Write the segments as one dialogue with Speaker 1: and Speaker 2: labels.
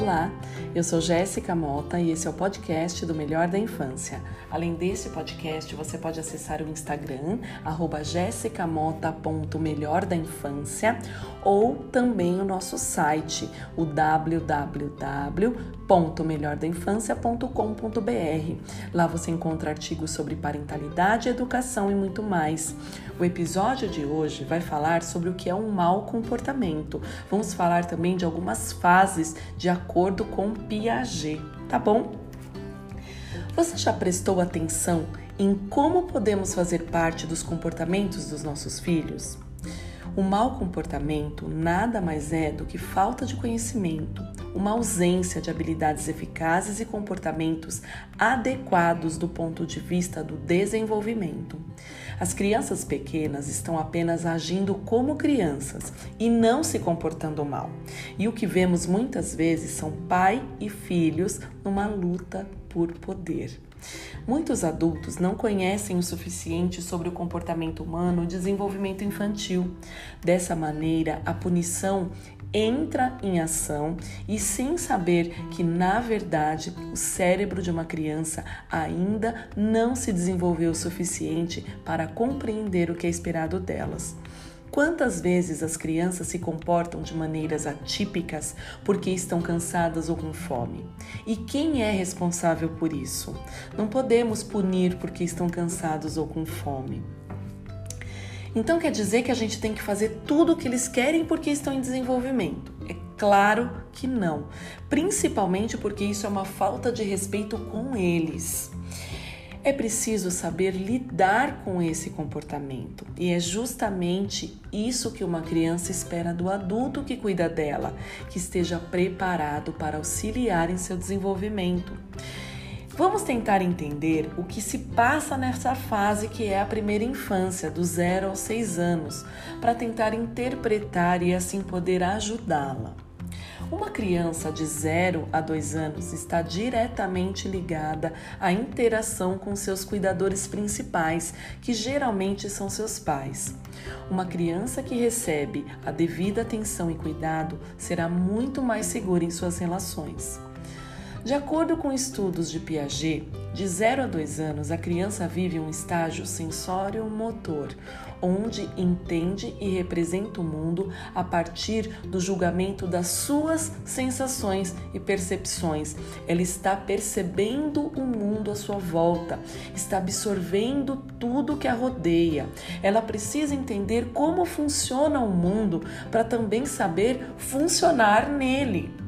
Speaker 1: Olá, eu sou Jéssica Mota e esse é o podcast do Melhor da Infância. Além desse podcast, você pode acessar o Instagram, jessicamota.melhordainfância ou também o nosso site, o www.melhordainfância.com.br. Lá você encontra artigos sobre parentalidade, educação e muito mais. O episódio de hoje vai falar sobre o que é um mau comportamento. Vamos falar também de algumas fases de acordo com Piaget, tá bom? Você já prestou atenção em como podemos fazer parte dos comportamentos dos nossos filhos? O mau comportamento nada mais é do que falta de conhecimento, uma ausência de habilidades eficazes e comportamentos adequados do ponto de vista do desenvolvimento. As crianças pequenas estão apenas agindo como crianças e não se comportando mal. E o que vemos muitas vezes são pai e filhos numa luta por poder. Muitos adultos não conhecem o suficiente sobre o comportamento humano e o desenvolvimento infantil. Dessa maneira, a punição entra em ação e sem saber que, na verdade, o cérebro de uma criança ainda não se desenvolveu o suficiente para compreender o que é esperado delas. Quantas vezes as crianças se comportam de maneiras atípicas porque estão cansadas ou com fome? E quem é responsável por isso? Não podemos punir porque estão cansados ou com fome. Então quer dizer que a gente tem que fazer tudo o que eles querem porque estão em desenvolvimento? É claro que não, principalmente porque isso é uma falta de respeito com eles. É preciso saber lidar com esse comportamento, e é justamente isso que uma criança espera do adulto que cuida dela, que esteja preparado para auxiliar em seu desenvolvimento. Vamos tentar entender o que se passa nessa fase que é a primeira infância, do zero aos seis anos, para tentar interpretar e assim poder ajudá-la. Uma criança de 0 a 2 anos está diretamente ligada à interação com seus cuidadores principais, que geralmente são seus pais. Uma criança que recebe a devida atenção e cuidado será muito mais segura em suas relações. De acordo com estudos de Piaget, de 0 a 2 anos a criança vive um estágio sensório-motor, onde entende e representa o mundo a partir do julgamento das suas sensações e percepções. Ela está percebendo o mundo à sua volta, está absorvendo tudo que a rodeia. Ela precisa entender como funciona o mundo para também saber funcionar nele.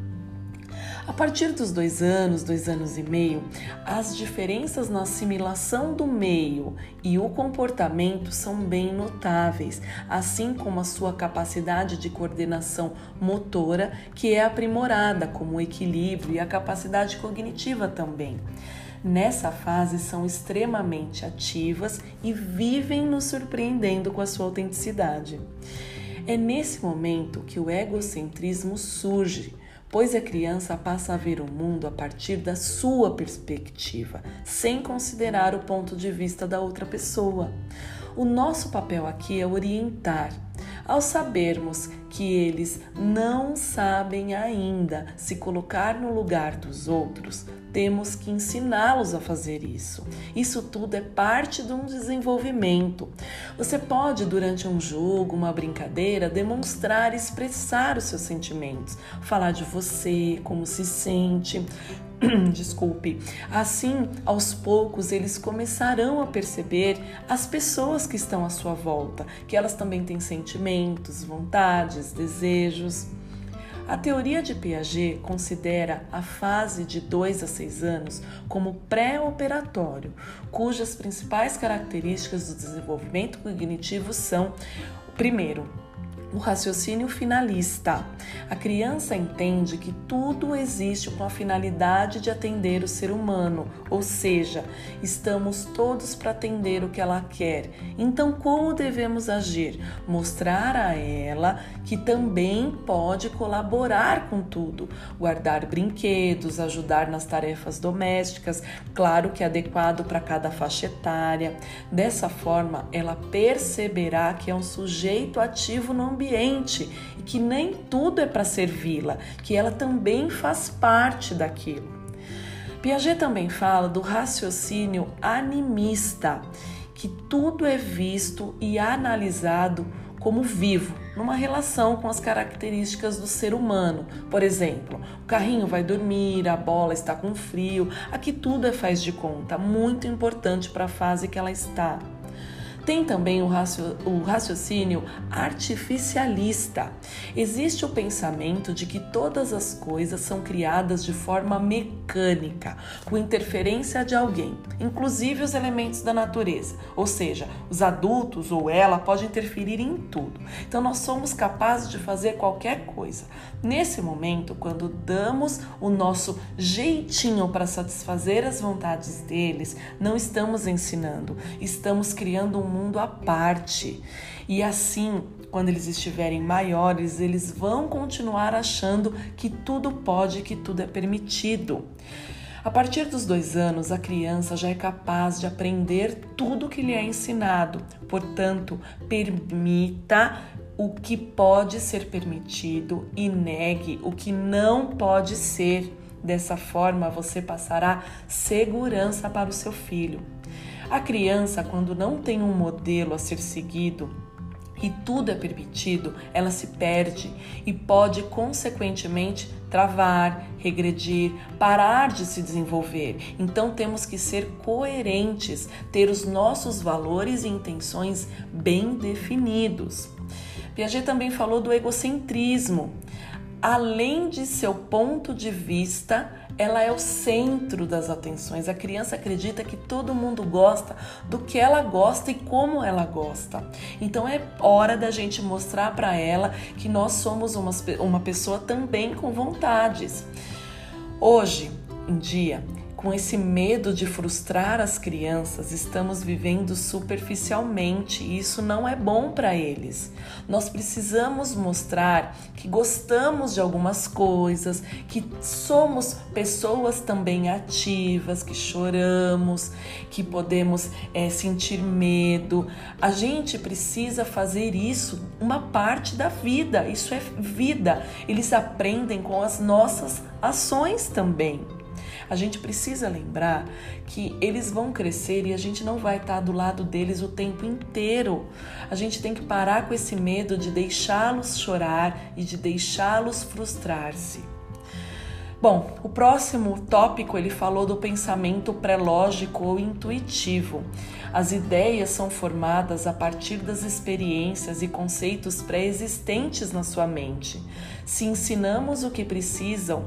Speaker 1: A partir dos dois anos, dois anos e meio, as diferenças na assimilação do meio e o comportamento são bem notáveis, assim como a sua capacidade de coordenação motora, que é aprimorada, como o equilíbrio e a capacidade cognitiva também. Nessa fase são extremamente ativas e vivem nos surpreendendo com a sua autenticidade. É nesse momento que o egocentrismo surge pois a criança passa a ver o mundo a partir da sua perspectiva, sem considerar o ponto de vista da outra pessoa. O nosso papel aqui é orientar. Ao sabermos que eles não sabem ainda se colocar no lugar dos outros, temos que ensiná-los a fazer isso. Isso tudo é parte de um desenvolvimento. Você pode, durante um jogo, uma brincadeira, demonstrar expressar os seus sentimentos, falar de você, como se sente. Desculpe. Assim, aos poucos, eles começarão a perceber as pessoas que estão à sua volta, que elas também têm sentimentos, vontades, desejos. A teoria de Piaget considera a fase de 2 a 6 anos como pré-operatório, cujas principais características do desenvolvimento cognitivo são: primeiro, o raciocínio finalista. A criança entende que tudo existe com a finalidade de atender o ser humano, ou seja, estamos todos para atender o que ela quer. Então, como devemos agir? Mostrar a ela que também pode colaborar com tudo, guardar brinquedos, ajudar nas tarefas domésticas, claro que adequado para cada faixa etária. Dessa forma, ela perceberá que é um sujeito ativo no ambiente e que nem tudo é para servi-la, que ela também faz parte daquilo. Piaget também fala do raciocínio animista, que tudo é visto e analisado como vivo, numa relação com as características do ser humano. Por exemplo, o carrinho vai dormir, a bola está com frio, aqui tudo é faz de conta, muito importante para a fase que ela está. Tem também o, raciocínio artificialista. Existe o pensamento de que todas as coisas são criadas de forma mecânica, com interferência de alguém, inclusive os elementos da natureza. Ou seja, os adultos ou ela pode interferir em tudo. Então nós somos capazes de fazer qualquer coisa. Nesse momento, quando damos o nosso jeitinho para satisfazer as vontades deles, não estamos ensinando, estamos criando um mundo à parte. E assim, quando eles estiverem maiores, eles vão continuar achando que tudo pode, que tudo é permitido. A partir dos dois anos, a criança já é capaz de aprender tudo que lhe é ensinado. Portanto, permita o que pode ser permitido e negue o que não pode ser. Dessa forma, você passará segurança para o seu filho. A criança, quando não tem um modelo a ser seguido, e tudo é permitido, ela se perde e pode, consequentemente, travar, regredir, parar de se desenvolver. Então temos que ser coerentes, ter os nossos valores e intenções bem definidos. Piaget também falou do egocentrismo. Além de seu ponto de vista, ela é o centro das atenções. A criança acredita que todo mundo gosta do que ela gosta e como ela gosta. Então é hora da gente mostrar para ela que nós somos uma, uma pessoa também com vontades. Hoje em dia, com esse medo de frustrar as crianças, estamos vivendo superficialmente e isso não é bom para eles. Nós precisamos mostrar que gostamos de algumas coisas, que somos pessoas também ativas, que choramos, que podemos é, sentir medo. A gente precisa fazer isso uma parte da vida, isso é vida. Eles aprendem com as nossas ações também. A gente precisa lembrar que eles vão crescer e a gente não vai estar do lado deles o tempo inteiro. A gente tem que parar com esse medo de deixá-los chorar e de deixá-los frustrar-se. Bom, o próximo tópico ele falou do pensamento pré-lógico ou intuitivo. As ideias são formadas a partir das experiências e conceitos pré-existentes na sua mente. Se ensinamos o que precisam,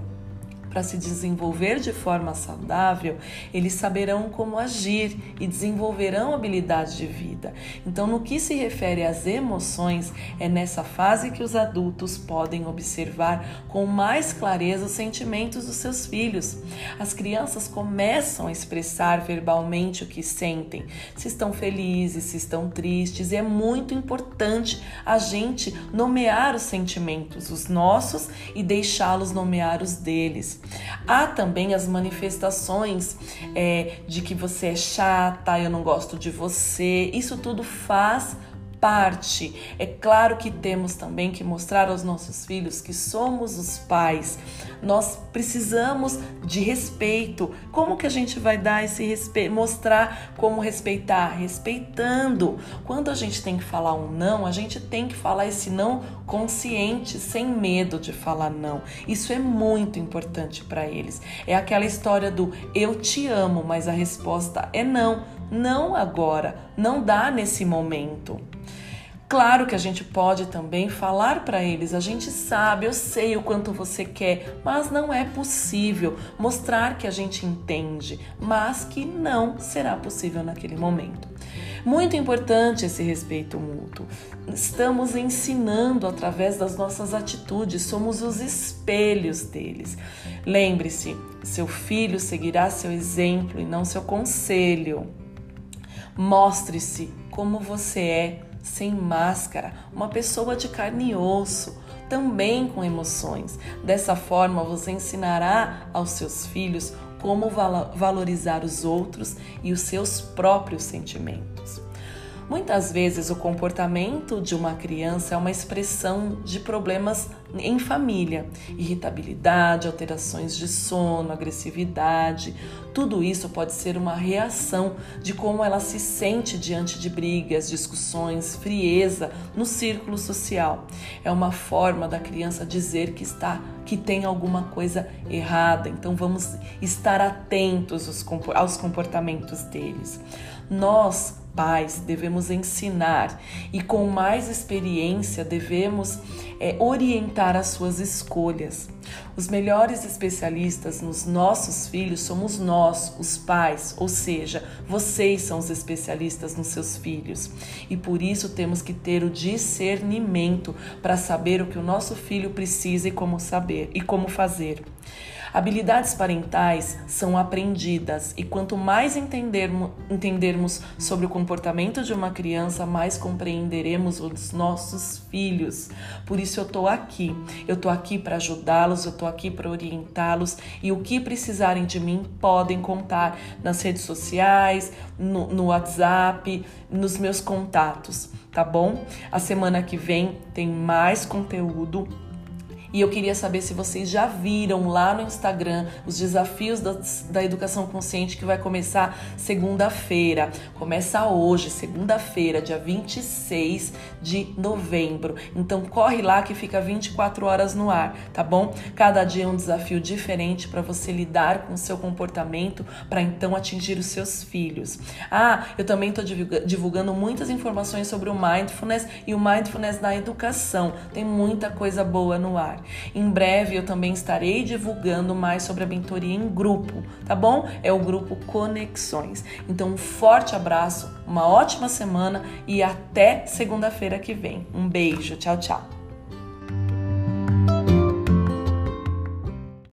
Speaker 1: para se desenvolver de forma saudável, eles saberão como agir e desenvolverão habilidades de vida. Então, no que se refere às emoções, é nessa fase que os adultos podem observar com mais clareza os sentimentos dos seus filhos. As crianças começam a expressar verbalmente o que sentem, se estão felizes, se estão tristes, e é muito importante a gente nomear os sentimentos, os nossos, e deixá-los nomear os deles. Há também as manifestações é, de que você é chata, eu não gosto de você. Isso tudo faz parte. É claro que temos também que mostrar aos nossos filhos que somos os pais. Nós precisamos de respeito. Como que a gente vai dar esse respeito? Mostrar como respeitar? Respeitando. Quando a gente tem que falar um não, a gente tem que falar esse não consciente, sem medo de falar não. Isso é muito importante para eles. É aquela história do eu te amo, mas a resposta é não. Não agora, não dá nesse momento. Claro que a gente pode também falar para eles, a gente sabe, eu sei o quanto você quer, mas não é possível mostrar que a gente entende, mas que não será possível naquele momento. Muito importante esse respeito mútuo. Estamos ensinando através das nossas atitudes, somos os espelhos deles. Lembre-se, seu filho seguirá seu exemplo e não seu conselho. Mostre-se como você é sem máscara, uma pessoa de carne e osso, também com emoções. Dessa forma, você ensinará aos seus filhos como valorizar os outros e os seus próprios sentimentos. Muitas vezes o comportamento de uma criança é uma expressão de problemas em família, irritabilidade, alterações de sono, agressividade. Tudo isso pode ser uma reação de como ela se sente diante de brigas, discussões, frieza no círculo social. É uma forma da criança dizer que está que tem alguma coisa errada. Então vamos estar atentos aos comportamentos deles. Nós pais devemos ensinar e com mais experiência devemos é, orientar as suas escolhas. Os melhores especialistas nos nossos filhos somos nós, os pais, ou seja, vocês são os especialistas nos seus filhos. E por isso temos que ter o discernimento para saber o que o nosso filho precisa e como saber e como fazer. Habilidades parentais são aprendidas e quanto mais entendermos, entendermos sobre o comportamento de uma criança, mais compreenderemos os nossos filhos. Por isso eu estou aqui. Eu estou aqui para ajudá-los, eu estou aqui para orientá-los e o que precisarem de mim podem contar nas redes sociais, no, no WhatsApp, nos meus contatos, tá bom? A semana que vem tem mais conteúdo e eu queria saber se vocês já viram lá no Instagram os desafios da, da educação consciente que vai começar segunda-feira. Começa hoje, segunda-feira, dia 26 de novembro. Então corre lá que fica 24 horas no ar, tá bom? Cada dia é um desafio diferente para você lidar com o seu comportamento para então atingir os seus filhos. Ah, eu também estou divulgando muitas informações sobre o mindfulness e o mindfulness na educação. Tem muita coisa boa no ar. Em breve eu também estarei divulgando mais sobre a mentoria em grupo, tá bom? É o grupo Conexões. Então, um forte abraço, uma ótima semana e até segunda-feira que vem. Um beijo, tchau, tchau.